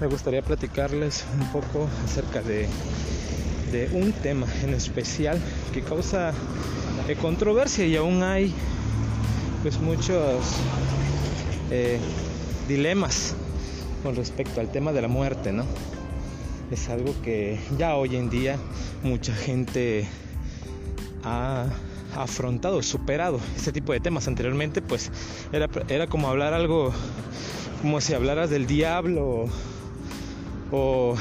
me gustaría platicarles un poco acerca de, de un tema en especial que causa eh, controversia y aún hay pues muchos eh, dilemas con respecto al tema de la muerte, ¿no? Es algo que ya hoy en día mucha gente ha afrontado, superado este tipo de temas. Anteriormente pues era, era como hablar algo, como si hablaras del diablo o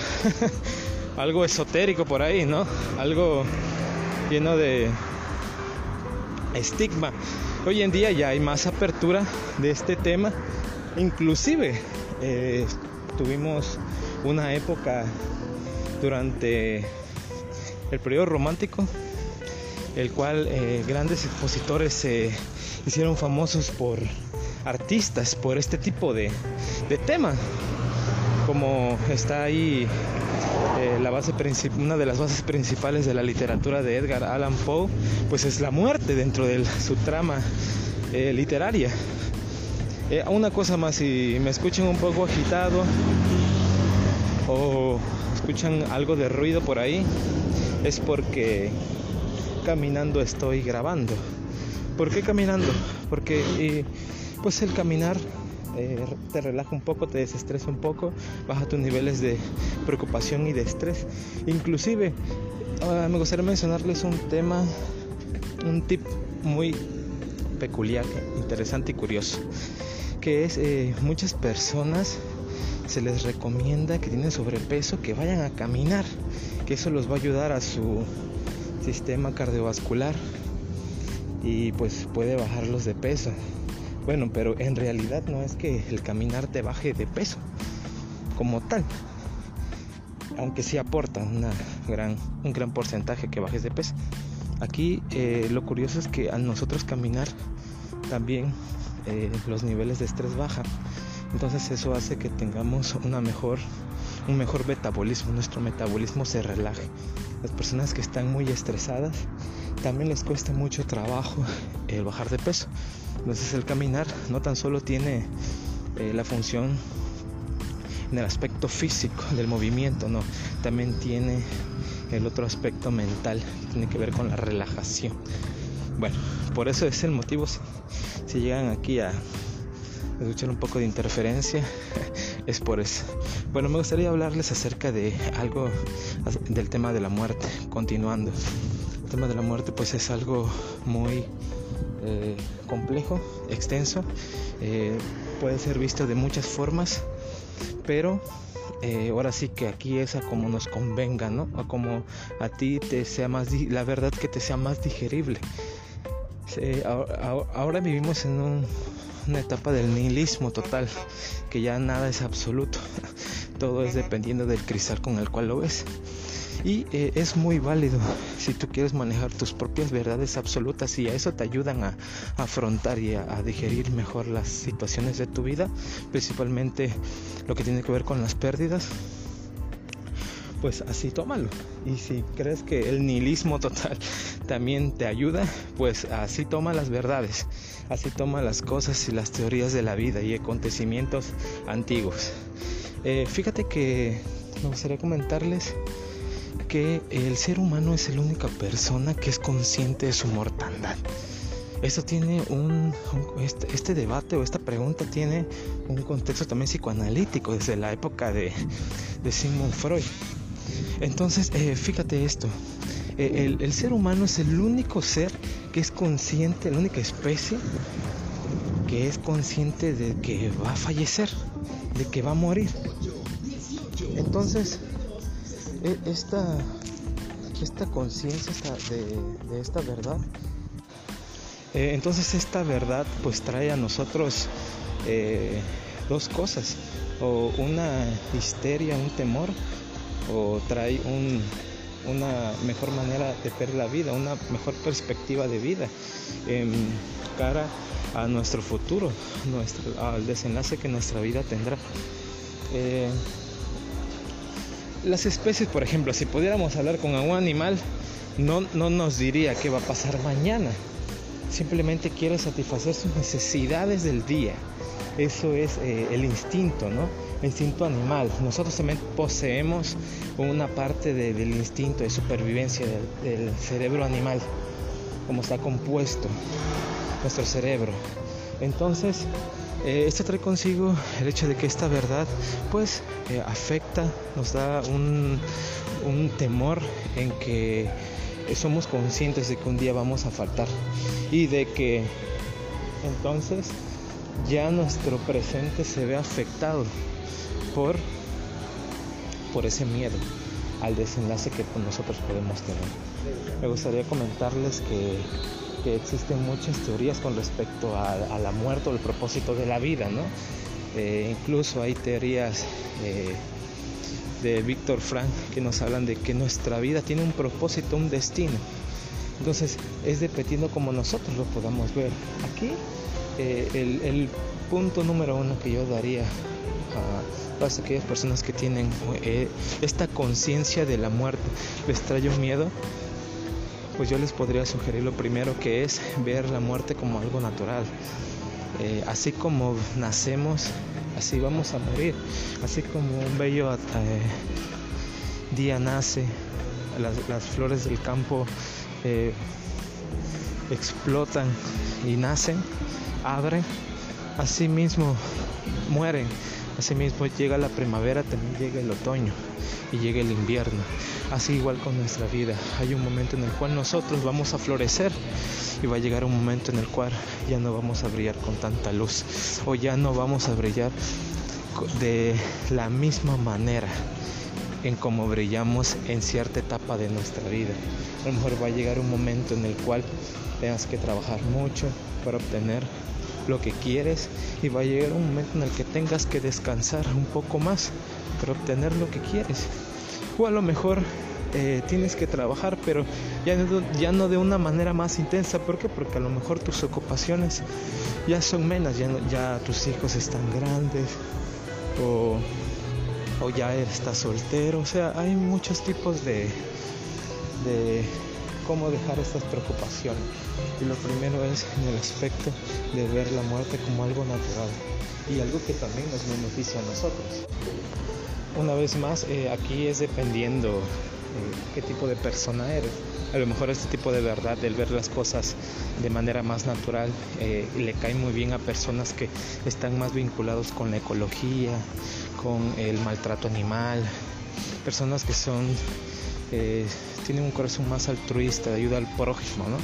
algo esotérico por ahí, ¿no? Algo lleno de estigma. Hoy en día ya hay más apertura de este tema. Inclusive eh, tuvimos una época durante el periodo romántico, el cual eh, grandes expositores se hicieron famosos por artistas, por este tipo de, de tema como está ahí eh, la base una de las bases principales de la literatura de Edgar Allan Poe, pues es la muerte dentro de su trama eh, literaria. Eh, una cosa más, si me escuchan un poco agitado o escuchan algo de ruido por ahí, es porque caminando estoy grabando. ¿Por qué caminando? Porque pues el caminar eh, te relaja un poco, te desestresa un poco, baja tus niveles de preocupación y de estrés. Inclusive, ah, me gustaría mencionarles un tema, un tip muy peculiar, interesante y curioso, que es eh, muchas personas se les recomienda que tienen sobrepeso que vayan a caminar, que eso los va a ayudar a su sistema cardiovascular y pues puede bajarlos de peso. Bueno, pero en realidad no es que el caminar te baje de peso como tal. Aunque sí aporta un gran porcentaje que bajes de peso. Aquí eh, lo curioso es que a nosotros caminar también eh, los niveles de estrés bajan. Entonces eso hace que tengamos mejor, un mejor metabolismo, nuestro metabolismo se relaje. Las personas que están muy estresadas también les cuesta mucho trabajo el bajar de peso. Entonces el caminar no tan solo tiene eh, la función en el aspecto físico del movimiento, no, también tiene el otro aspecto mental tiene que ver con la relajación. Bueno, por eso es el motivo si, llegan aquí a escuchar un poco de interferencia, es por eso. Bueno, me gustaría hablarles acerca de algo del tema de la muerte, continuando. Tema de la muerte pues es algo muy eh, complejo, extenso, eh, puede ser visto de muchas formas, pero eh, ahora sí que aquí es a como nos convenga, ¿no? A como a ti te sea más, la verdad que te sea más digerible. ahora, vivimos en una etapa del nihilismo total, que ya nada es absoluto, todo es dependiendo del cristal con el cual lo ves. Y eh, es muy válido si tú quieres manejar tus propias verdades absolutas y a eso te ayudan a, afrontar y a, digerir mejor las situaciones de tu vida, principalmente lo que tiene que ver con las pérdidas pues así tómalo. Y si crees que el nihilismo total también te ayuda, pues así toma las verdades, así toma las cosas y las teorías de la vida y acontecimientos antiguos. Eh, fíjate que me gustaría comentarles que el ser humano es la única persona que es consciente de su mortandad. Esto tiene un, este, este, debate o esta pregunta tiene un contexto también psicoanalítico desde la época de, de Sigmund Freud. Entonces, eh, fíjate esto, eh, el, ser humano es el único ser que es consciente, la única especie que es consciente de que va a fallecer, de que va a morir. Entonces, e, esta, esta conciencia de, esta verdad, eh, entonces esta verdad pues trae a nosotros dos cosas, o una histeria, un temor, o trae una mejor manera de ver la vida, una mejor perspectiva de vida en cara a nuestro futuro, al desenlace que nuestra vida tendrá. Eh, las especies, por ejemplo, si pudiéramos hablar con un animal, no, no nos diría qué va a pasar mañana. Simplemente quiere satisfacer sus necesidades del día. Eso es eh, el instinto, ¿no? Instinto animal. Nosotros también poseemos una parte del instinto de supervivencia del, cerebro animal, como está compuesto nuestro cerebro. Entonces, eh, esto trae consigo el hecho de que esta verdad pues eh, afecta, nos da un, un temor en que somos conscientes de que un día vamos a faltar y de que entonces ya nuestro presente se ve afectado por, por ese miedo al desenlace que nosotros podemos tener. Me gustaría comentarles que, existen muchas teorías con respecto a, la muerte o el propósito de la vida, ¿no? Eh, incluso hay teorías eh, de Víctor Frank que nos hablan de que nuestra vida tiene un propósito, un destino. Entonces es dependiendo como nosotros lo podamos ver. Aquí eh, el, punto número uno que yo daría a todas aquellas personas que tienen eh, esta conciencia de la muerte, les trae un miedo, pues yo les podría sugerir lo primero que es ver la muerte como algo natural. Eh, así como nacemos, así vamos a morir. Así como un bello día nace, las, flores del campo explotan y nacen, abren, así mismo mueren. Asimismo llega la primavera, también llega el otoño y llega el invierno. Así igual con nuestra vida. Hay un momento en el cual nosotros vamos a florecer y va a llegar un momento en el cual ya no vamos a brillar con tanta luz o ya no vamos a brillar de la misma manera en como brillamos en cierta etapa de nuestra vida. A lo mejor va a llegar un momento en el cual tengas que trabajar mucho para obtener lo que quieres y va a llegar un momento en el que tengas que descansar un poco más para obtener lo que quieres. O a lo mejor eh, tienes que trabajar, pero ya no, ya no de una manera más intensa. ¿Por qué? Porque a lo mejor tus ocupaciones ya son menos, ya, ya tus hijos están grandes o, o ya estás soltero. O sea, hay muchos tipos de, de cómo dejar estas preocupaciones. Y lo primero es en el aspecto de ver la muerte como algo natural y algo que también nos beneficia a nosotros. Una vez más, eh, aquí es dependiendo eh, qué tipo de persona eres. A lo mejor este tipo de verdad, el ver las cosas de manera más natural, eh, le cae muy bien a personas que están más vinculados con la ecología, con el maltrato animal, personas que son tienen un corazón más altruista, de ayuda al prójimo, ¿no?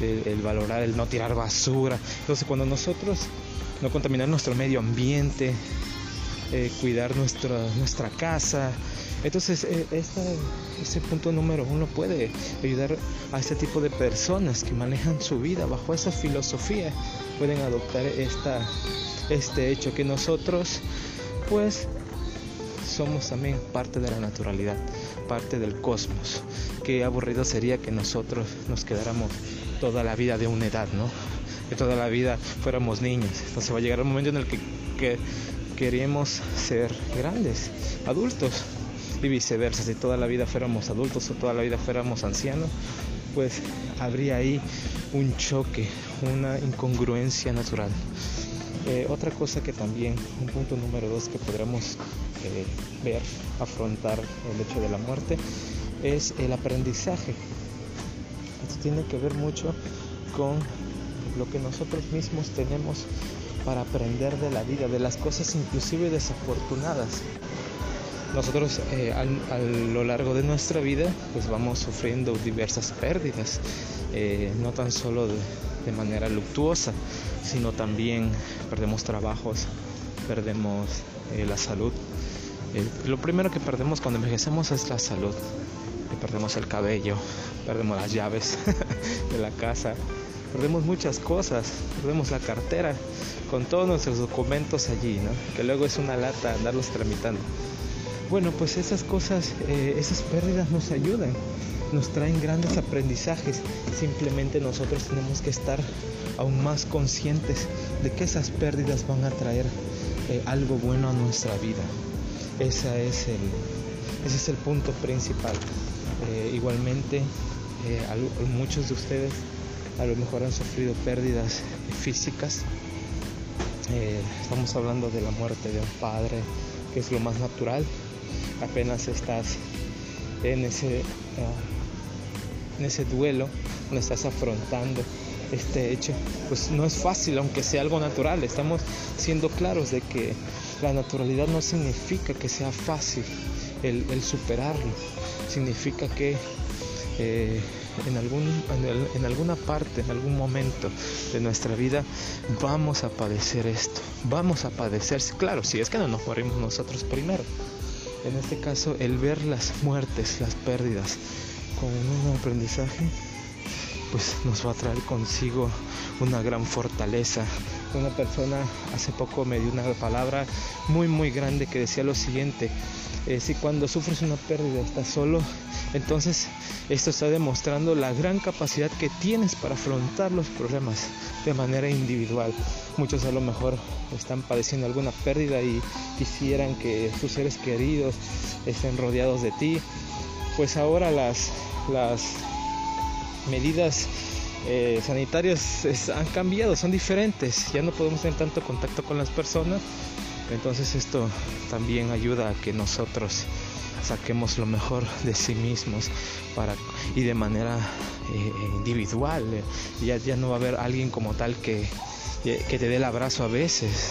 El, valorar, el no tirar basura. Entonces cuando nosotros no contaminar nuestro medio ambiente, eh, cuidar nuestra, nuestra casa, entonces eh, este punto número uno puede ayudar a este tipo de personas que manejan su vida bajo esa filosofía, pueden adoptar esta, este hecho que nosotros pues somos también parte de la naturalidad, parte del cosmos. Qué aburrido sería que nosotros nos quedáramos toda la vida de una edad, ¿no? Que toda la vida fuéramos niños. Entonces va a llegar un momento en el que, que queremos ser grandes, adultos, y viceversa. Si toda la vida fuéramos adultos o toda la vida fuéramos ancianos, pues habría ahí un choque, una incongruencia natural. Eh, otra cosa que también, un punto número dos que podremos eh, ver, afrontar el hecho de la muerte, es el aprendizaje. Esto tiene que ver mucho con lo que nosotros mismos tenemos para aprender de la vida, de las cosas inclusive desafortunadas. Nosotros eh, a lo largo de nuestra vida pues vamos sufriendo diversas pérdidas, no tan solo de, manera luctuosa, sino también perdemos trabajos, perdemos eh, la salud. Eh, lo primero que perdemos cuando envejecemos es la salud. perdemos el cabello, perdemos las llaves de la casa, perdemos muchas cosas, perdemos la cartera con todos nuestros documentos allí, ¿no? que luego es una lata andarlos tramitando. Bueno, pues esas cosas, eh, esas pérdidas nos ayudan, nos traen grandes aprendizajes. Simplemente nosotros tenemos que estar aún más conscientes de que esas pérdidas van a traer eh, algo bueno a nuestra vida. Es el, ese es el punto principal. Eh, igualmente, muchos de ustedes a lo mejor han sufrido pérdidas físicas. estamos hablando de la muerte de un padre, que es lo más natural. Apenas estás en ese, ah, en ese duelo, no estás afrontando este hecho, pues no es fácil, aunque sea algo natural. Estamos siendo claros de que la naturalidad no significa que sea fácil el, superarlo, significa que eh, en, algún, en, alguna parte, en algún momento de nuestra vida, vamos a padecer esto, vamos a padecer, claro, si es que no nos morimos nosotros primero. En este caso, el ver las muertes, las pérdidas, con un aprendizaje, pues nos va a traer consigo una gran fortaleza. Una persona hace poco me dio una palabra muy muy grande que decía lo siguiente, eh, si cuando sufres una pérdida estás solo, entonces esto está demostrando la gran capacidad que tienes para afrontar los problemas de manera individual. Muchos a lo mejor están padeciendo alguna pérdida y quisieran que sus seres queridos estén rodeados de ti. Pues ahora las, las medidas eh, sanitarias han cambiado, son diferentes. Ya no podemos tener tanto contacto con las personas. Entonces esto también ayuda a que nosotros saquemos lo mejor de sí mismos para y de manera eh, individual. Ya, ya no va a haber alguien como tal que, que te dé el abrazo a veces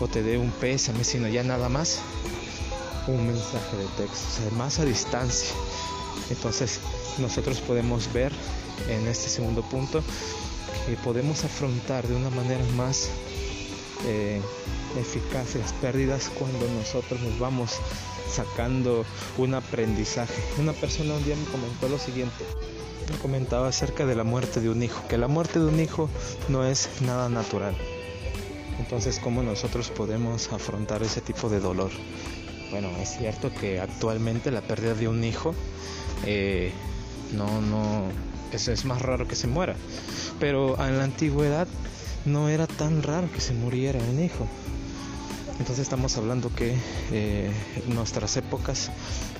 o te dé un pésame, sino ya nada más un mensaje de texto, más a distancia. Entonces nosotros podemos ver en este segundo punto que podemos afrontar de una manera más eh, eficaz las pérdidas cuando nosotros nos vamos sacando un aprendizaje. Una persona un día me comentó lo siguiente, me comentaba acerca de la muerte de un hijo, que la muerte de un hijo no es nada natural. Entonces, ¿cómo nosotros podemos afrontar ese tipo de dolor? Bueno, es cierto que actualmente la pérdida de un hijo eh, no, no, eso es más raro que se muera. Pero en la antigüedad no era tan raro que se muriera un hijo. Entonces estamos hablando que eh, nuestras épocas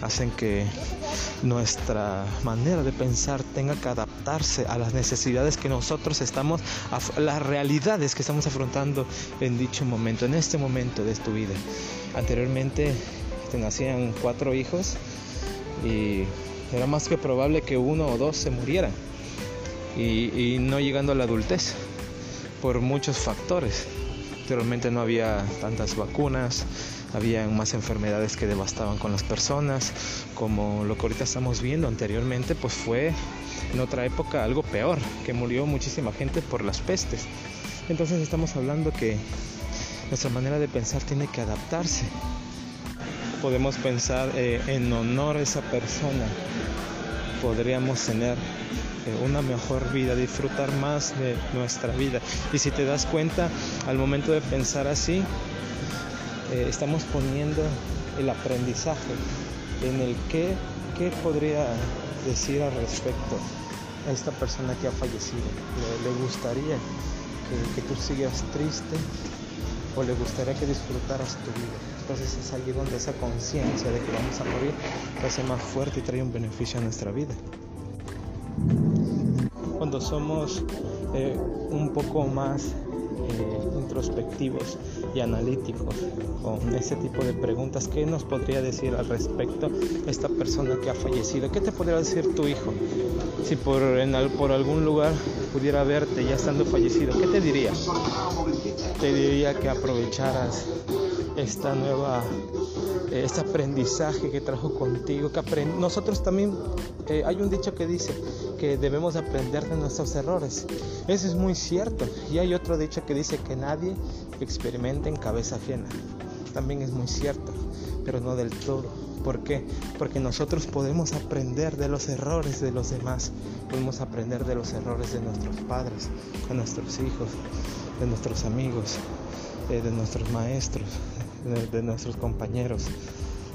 hacen que nuestra manera de pensar tenga que adaptarse a las necesidades que nosotros estamos, las realidades que estamos afrontando en dicho momento, en este momento de tu vida. Anteriormente nacían cuatro hijos y era más que probable que uno o dos se murieran y, no llegando a la adultez por muchos factores. Anteriormente no había tantas vacunas, había más enfermedades que devastaban con las personas, como lo que ahorita estamos viendo anteriormente, pues fue en otra época algo peor, que murió muchísima gente por las pestes. Entonces estamos hablando que nuestra manera de pensar tiene que adaptarse podemos pensar eh, en honor a esa persona, podríamos tener eh, una mejor vida, disfrutar más de nuestra vida. Y si te das cuenta, al momento de pensar así, eh, estamos poniendo el aprendizaje en el que, qué podría decir al respecto a esta persona que ha fallecido. ¿Le, gustaría que, que tú sigas triste o le gustaría que disfrutaras tu vida? Entonces es allí donde esa conciencia de que vamos a morir se hace más fuerte y trae un beneficio a nuestra vida. Cuando somos eh, un poco más eh, introspectivos y analíticos con ese tipo de preguntas, ¿qué nos podría decir al respecto esta persona que ha fallecido? ¿Qué te podría decir tu hijo? Si por, en, por algún lugar pudiera verte ya estando fallecido, ¿qué te diría? Te diría que aprovecharas esta nueva, eh, este aprendizaje que trajo contigo, que nosotros también, eh, hay un dicho que dice que debemos aprender de nuestros errores. Eso es muy cierto. Y hay otro dicho que dice que nadie experimenta en cabeza ajena. También es muy cierto, pero no del todo. ¿Por qué? Porque nosotros podemos aprender de los errores de los demás. Podemos aprender de los errores de nuestros padres, de nuestros hijos, de nuestros amigos, eh, de nuestros maestros, de, nuestros compañeros.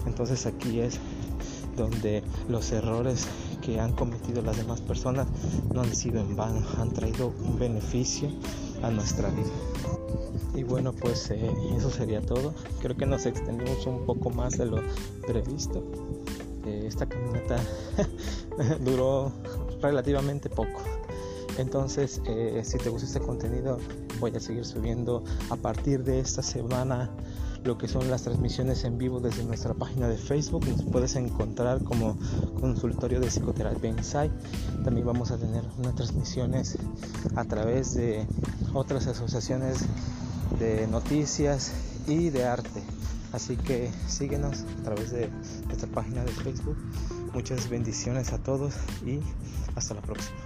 Entonces aquí es donde los errores que han cometido las demás personas no han sido en vano, han traído un beneficio a nuestra vida. Y bueno, pues eh, eso sería todo. Creo que nos extendimos un poco más de lo previsto. Eh, esta caminata duró relativamente poco. Entonces, eh, si te gusta este contenido, voy a seguir subiendo a partir de esta semana lo que son las transmisiones en vivo desde nuestra página de Facebook. Nos puedes encontrar como consultorio de psicoterapia Insight. También vamos a tener unas transmisiones a través de otras asociaciones de noticias y de arte. Así que síguenos a través de nuestra página de Facebook. Muchas bendiciones a todos y hasta la próxima.